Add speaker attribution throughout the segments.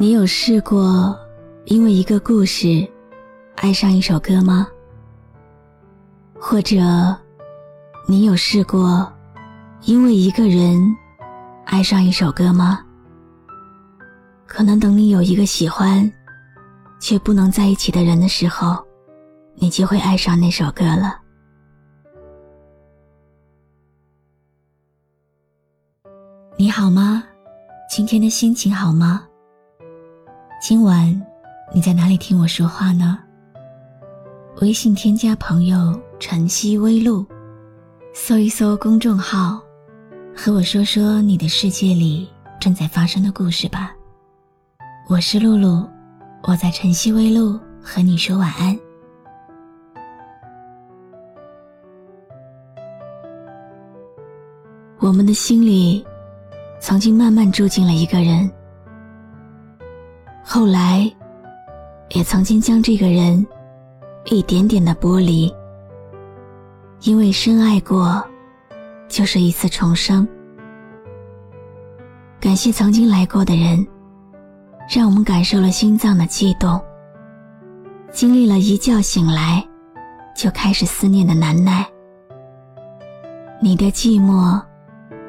Speaker 1: 你有试过因为一个故事爱上一首歌吗？或者，你有试过因为一个人爱上一首歌吗？可能等你有一个喜欢却不能在一起的人的时候，你就会爱上那首歌了。你好吗？今天的心情好吗？今晚你在哪里听我说话呢？微信添加朋友“晨曦微露”，搜一搜公众号，和我说说你的世界里正在发生的故事吧。我是露露，我在晨曦微露和你说晚安。我们的心里曾经慢慢住进了一个人。后来，也曾经将这个人一点点的剥离，因为深爱过，就是一次重生。感谢曾经来过的人，让我们感受了心脏的悸动，经历了一觉醒来就开始思念的难耐。你的寂寞，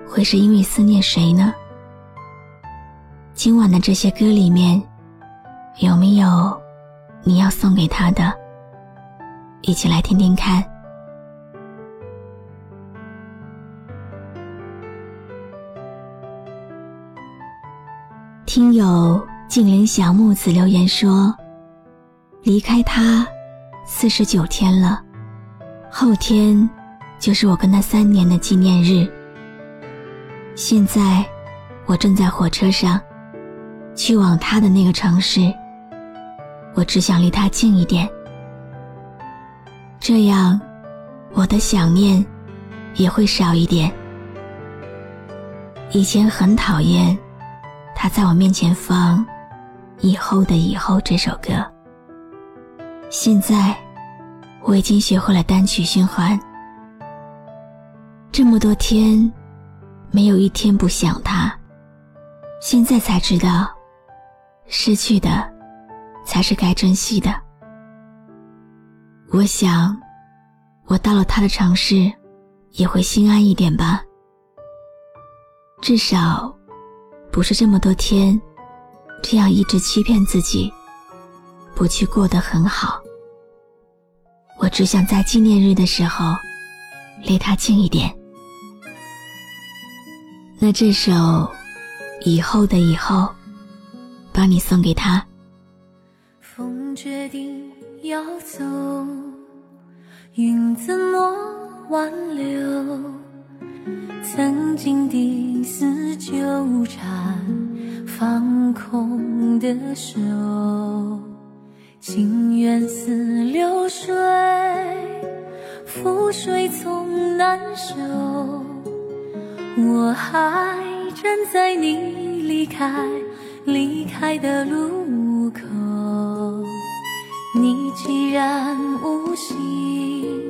Speaker 1: 会是因为思念谁呢？今晚的这些歌里面。有没有你要送给他的？一起来听听看。听友静林小木子留言说：“离开他四十九天了，后天就是我跟他三年的纪念日。现在我正在火车上，去往他的那个城市。”我只想离他近一点，这样我的想念也会少一点。以前很讨厌他在我面前放《以后的以后》这首歌，现在我已经学会了单曲循环。这么多天，没有一天不想他，现在才知道，失去的。才是该珍惜的。我想，我到了他的城市，也会心安一点吧。至少，不是这么多天，这样一直欺骗自己，不去过得很好。我只想在纪念日的时候，离他近一点。那这首《以后的以后》，帮你送给他。
Speaker 2: 决定要走，云怎么挽留？曾经的丝纠缠，放空的手，情缘似流水，覆水总难收。我还站在你离开离开的路。你既然无心，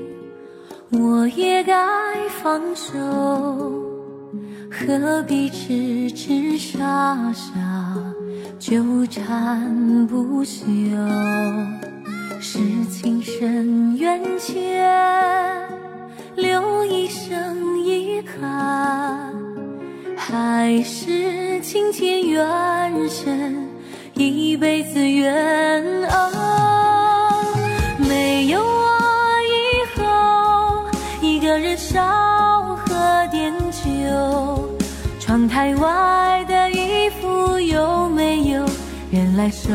Speaker 2: 我也该放手，何必痴痴傻傻纠缠不休？是情深缘浅，留一生遗憾，还是情浅缘深，一辈子怨啊？台外的衣服有没有人来收？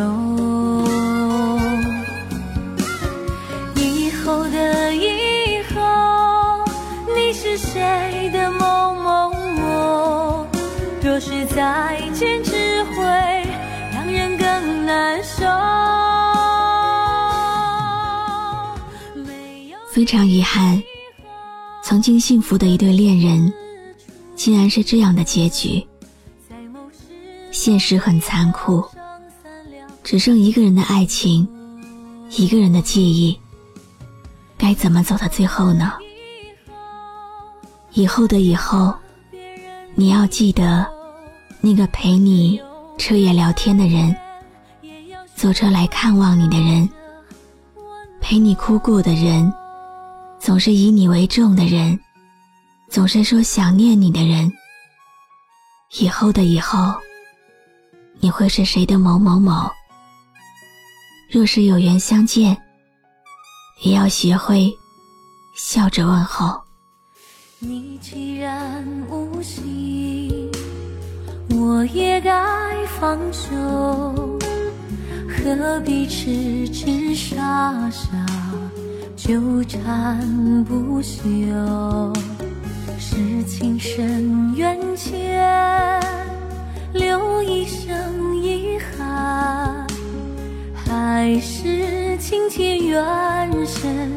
Speaker 2: 以后的以后，你是谁的某某某？若是再见，只会让人更。难受。
Speaker 1: 非常遗憾，曾经幸福的一对恋人，竟然是这样的结局。现实很残酷，只剩一个人的爱情，一个人的记忆。该怎么走到最后呢？以后的以后，你要记得那个陪你彻夜聊天的人，坐车来看望你的人，陪你哭过的人，总是以你为重的人，总是说想念你的人。以后的以后，你会是谁的某某某？若是有缘相见。也要学会笑着问候。
Speaker 2: 你既然无心，我也该放手，何必痴痴傻傻纠缠不休？是情深缘浅，留一生遗憾，还是？情牵缘深，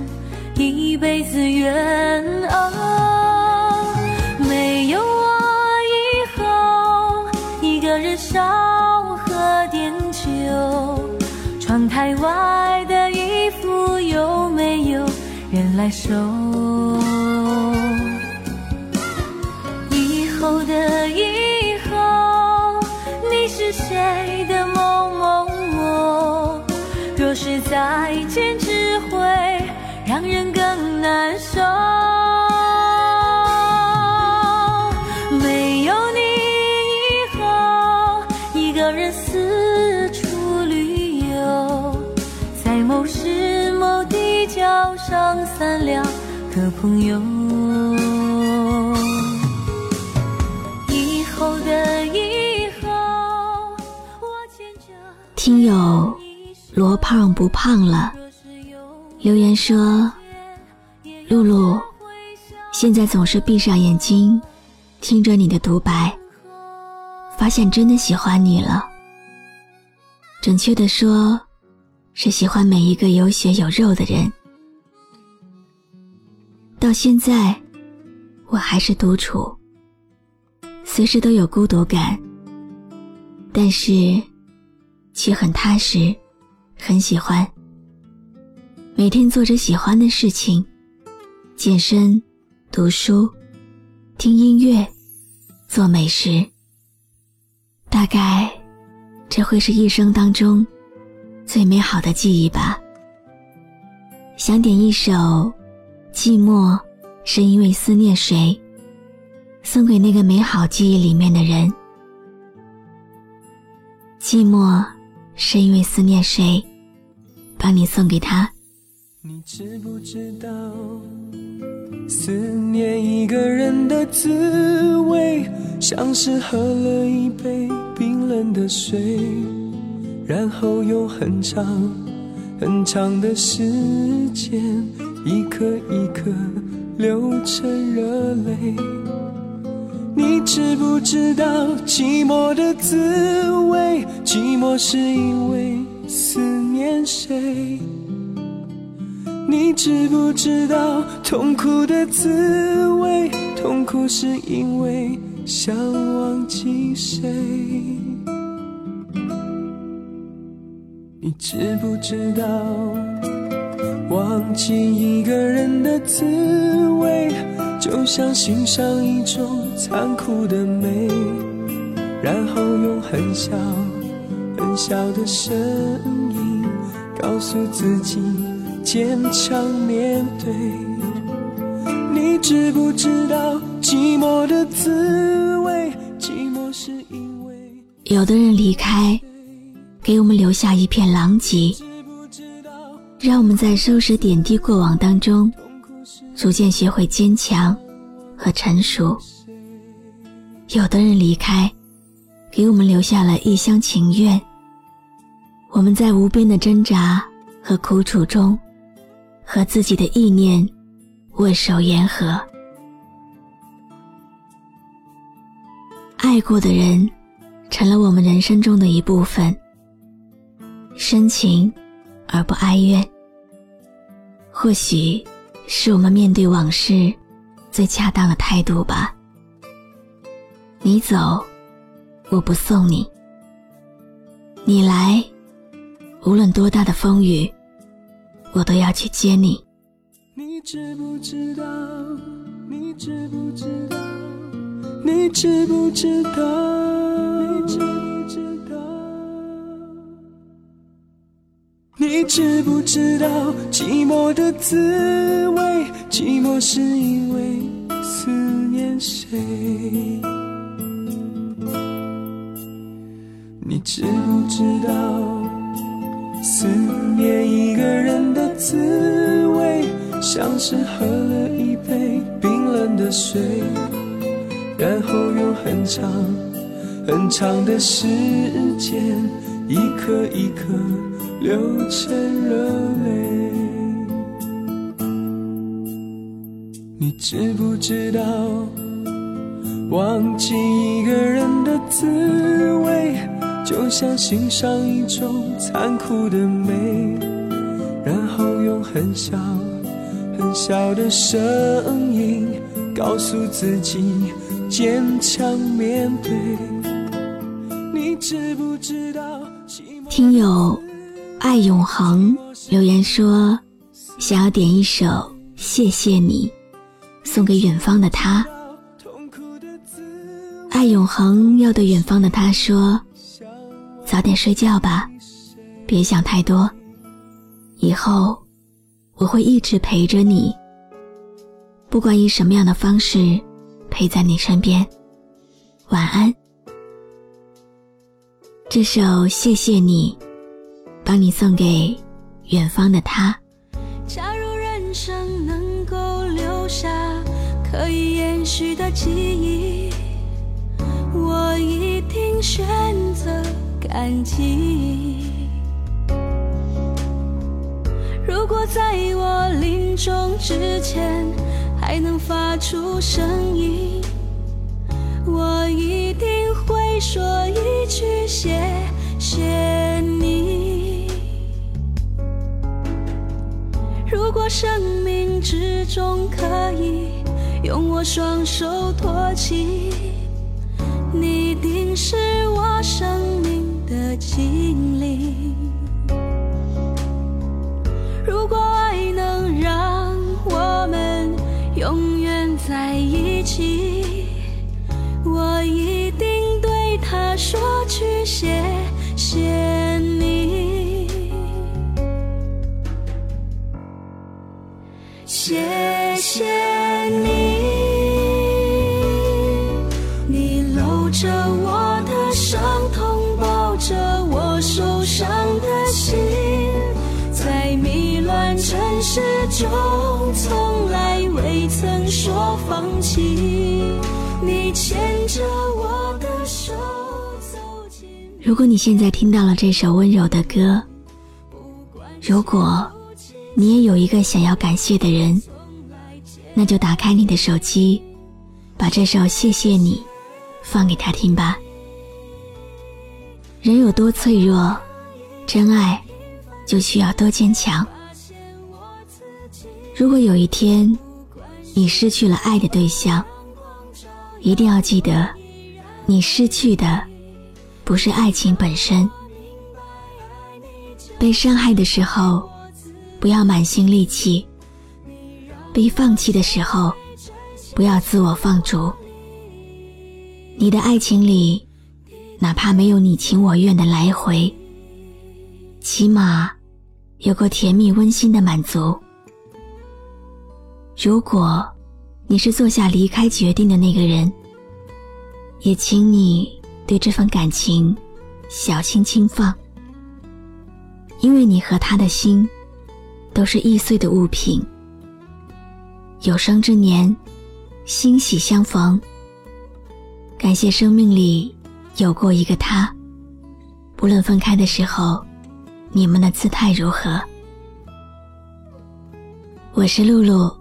Speaker 2: 一辈子缘哦。没有我以后，一个人少喝点酒。窗台外的衣服有没有人来收？的以后，你是谁的某某某？若是再见，只会让人更难受。没有你以后，一个人四处旅游，在某时某地交上三两个朋友。
Speaker 1: 罗胖不胖了，留言说：“露露，现在总是闭上眼睛，听着你的独白，发现真的喜欢你了。准确的说，是喜欢每一个有血有肉的人。到现在，我还是独处，随时都有孤独感，但是却很踏实。”很喜欢，每天做着喜欢的事情，健身、读书、听音乐、做美食。大概，这会是一生当中最美好的记忆吧。想点一首《寂寞是因为思念谁》，送给那个美好记忆里面的人。寂寞。是因为思念谁，把你送给他。
Speaker 3: 你知不知道，思念一个人的滋味，像是喝了一杯冰冷的水，然后用很长很长的时间，一颗一颗流成热泪。你知不知道寂寞的滋味？寂寞是因为思念谁？你知不知道痛苦的滋味？痛苦是因为想忘记谁？你知不知道忘记一个人的滋味？就像欣赏一种残酷的美，然后用很小很小的声音告诉自己坚强面对。你知不知道寂寞的滋味？寂寞是因为
Speaker 1: 有的人离开，给我们留下一片狼藉，让我们在收拾点滴过往当中。逐渐学会坚强和成熟。有的人离开，给我们留下了一厢情愿。我们在无边的挣扎和苦楚中，和自己的意念握手言和。爱过的人，成了我们人生中的一部分。深情而不哀怨，或许是我们面对往事最恰当的态度吧。你走，我不送你；你来，无论多大的风雨，我都要去接你。
Speaker 3: 你知不知道？你知不知道？你知不知道？你知不知道？你知不知道寂寞的滋味？寂寞是因为思念谁？你知不知道思念一个人的滋味，像是喝了一杯冰冷的水，然后用很长很长的时间，一颗一颗流成热泪。你知不知道忘记一个人的滋味？就像欣赏一种残酷的美，然后用很小很小的声音告诉自己坚强面对。你知不知道？
Speaker 1: 听友爱永恒留言说，想要点一首《谢谢你》，送给远方的他。爱永恒要对远方的他说。早点睡觉吧，别想太多。以后我会一直陪着你，不管以什么样的方式陪在你身边。晚安。这首《谢谢你》，帮你送给远方的他。
Speaker 2: 假如人生能够留下可以延续的记忆，我一定选。感激。如果在我临终之前还能发出声音，我一定会说一句谢谢你。如果生命之中可以用我双手托起，你定是我生命。的经历。如果爱能让我们永远在一起，我一定对他说句谢中从来未曾说放弃，你牵着我的手走进。
Speaker 1: 如果你现在听到了这首温柔的歌，如果你也有一个想要感谢的人，那就打开你的手机，把这首《谢谢你》放给他听吧。人有多脆弱，真爱就需要多坚强。如果有一天，你失去了爱的对象，一定要记得，你失去的不是爱情本身。被伤害的时候，不要满心戾气；被放弃的时候，不要自我放逐。你的爱情里，哪怕没有你情我愿的来回，起码有个甜蜜温馨的满足。如果你是做下离开决定的那个人，也请你对这份感情小心轻放，因为你和他的心都是易碎的物品。有生之年，欣喜相逢。感谢生命里有过一个他，不论分开的时候，你们的姿态如何。我是露露。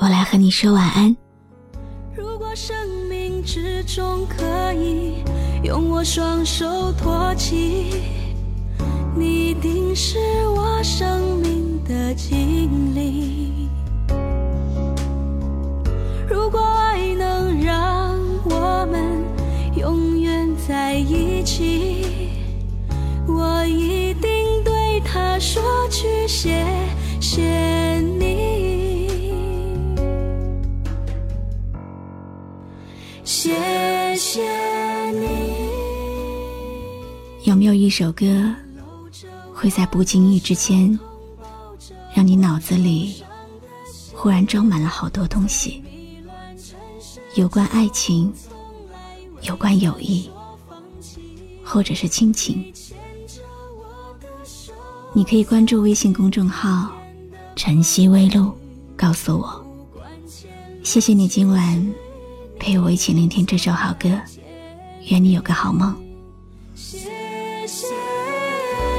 Speaker 1: 我来和你说晚安。
Speaker 2: 如果生命之中可以用我双手托起，
Speaker 3: 你一定是我生命的精灵。如果爱能让我们永远在一起，我一定对他说句谢谢谢谢你。
Speaker 1: 有没有一首歌会在不经意之间，让你脑子里忽然装满了好多东西？有关爱情，有关友谊，或者是亲情。你可以关注微信公众号“晨曦微露”，告诉我。谢谢你今晚陪我一起聆听这首好歌，愿你有个好梦。
Speaker 3: 谢谢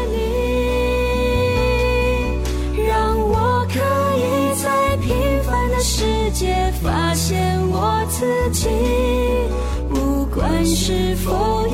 Speaker 3: 你，让我可以在平凡的世界发现我自己，不管是否。